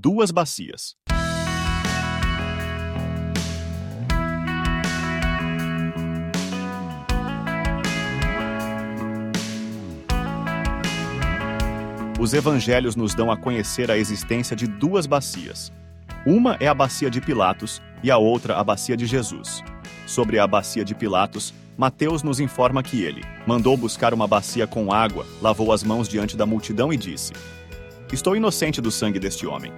duas bacias. Os evangelhos nos dão a conhecer a existência de duas bacias. Uma é a bacia de Pilatos e a outra a bacia de Jesus. Sobre a bacia de Pilatos, Mateus nos informa que ele mandou buscar uma bacia com água, lavou as mãos diante da multidão e disse: Estou inocente do sangue deste homem.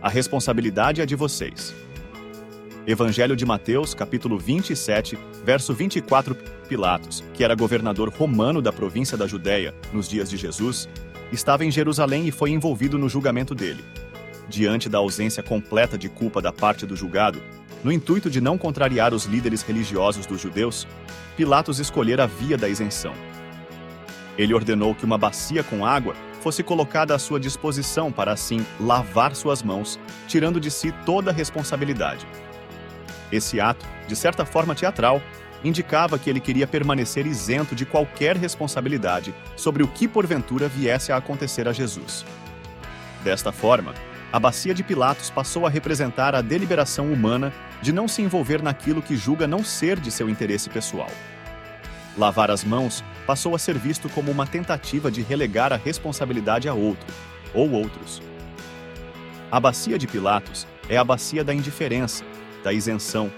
A responsabilidade é de vocês. Evangelho de Mateus, capítulo 27, verso 24. Pilatos, que era governador romano da província da Judéia nos dias de Jesus, estava em Jerusalém e foi envolvido no julgamento dele. Diante da ausência completa de culpa da parte do julgado, no intuito de não contrariar os líderes religiosos dos judeus, Pilatos escolhera a via da isenção. Ele ordenou que uma bacia com água fosse colocada à sua disposição para assim lavar suas mãos, tirando de si toda a responsabilidade. Esse ato, de certa forma teatral, indicava que ele queria permanecer isento de qualquer responsabilidade sobre o que porventura viesse a acontecer a Jesus. Desta forma, a bacia de Pilatos passou a representar a deliberação humana de não se envolver naquilo que julga não ser de seu interesse pessoal. Lavar as mãos passou a ser visto como uma tentativa de relegar a responsabilidade a outro, ou outros. A bacia de Pilatos é a bacia da indiferença, da isenção,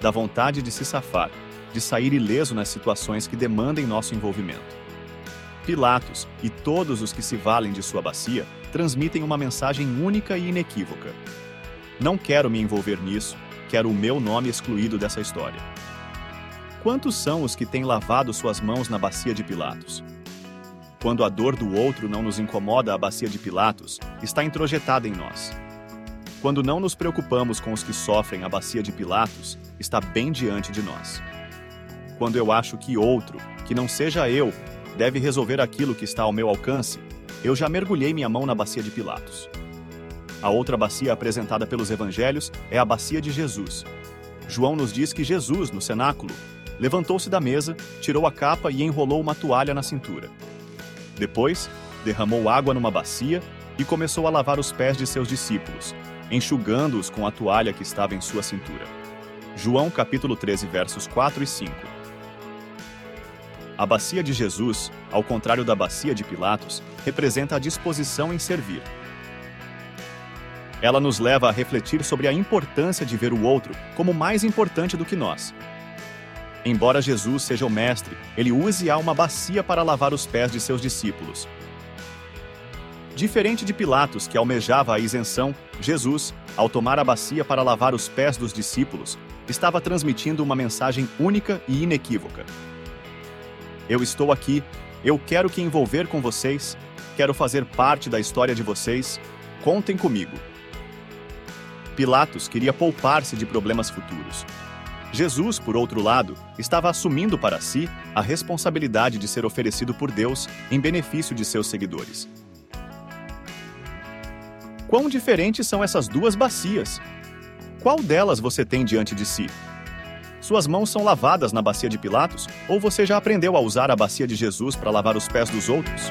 da vontade de se safar, de sair ileso nas situações que demandem nosso envolvimento. Pilatos e todos os que se valem de sua bacia transmitem uma mensagem única e inequívoca. Não quero me envolver nisso, quero o meu nome excluído dessa história. Quantos são os que têm lavado suas mãos na bacia de Pilatos? Quando a dor do outro não nos incomoda, a bacia de Pilatos está introjetada em nós. Quando não nos preocupamos com os que sofrem, a bacia de Pilatos está bem diante de nós quando eu acho que outro, que não seja eu, deve resolver aquilo que está ao meu alcance, eu já mergulhei minha mão na bacia de Pilatos. A outra bacia apresentada pelos evangelhos é a bacia de Jesus. João nos diz que Jesus, no cenáculo, levantou-se da mesa, tirou a capa e enrolou uma toalha na cintura. Depois, derramou água numa bacia e começou a lavar os pés de seus discípulos, enxugando-os com a toalha que estava em sua cintura. João capítulo 13, versos 4 e 5. A bacia de Jesus, ao contrário da bacia de Pilatos, representa a disposição em servir. Ela nos leva a refletir sobre a importância de ver o outro como mais importante do que nós. Embora Jesus seja o mestre, ele use-a uma bacia para lavar os pés de seus discípulos. Diferente de Pilatos, que almejava a isenção, Jesus, ao tomar a bacia para lavar os pés dos discípulos, estava transmitindo uma mensagem única e inequívoca. Eu estou aqui, eu quero que envolver com vocês, quero fazer parte da história de vocês, contem comigo. Pilatos queria poupar-se de problemas futuros. Jesus, por outro lado, estava assumindo para si a responsabilidade de ser oferecido por Deus em benefício de seus seguidores. Quão diferentes são essas duas bacias? Qual delas você tem diante de si? Suas mãos são lavadas na bacia de Pilatos? Ou você já aprendeu a usar a bacia de Jesus para lavar os pés dos outros?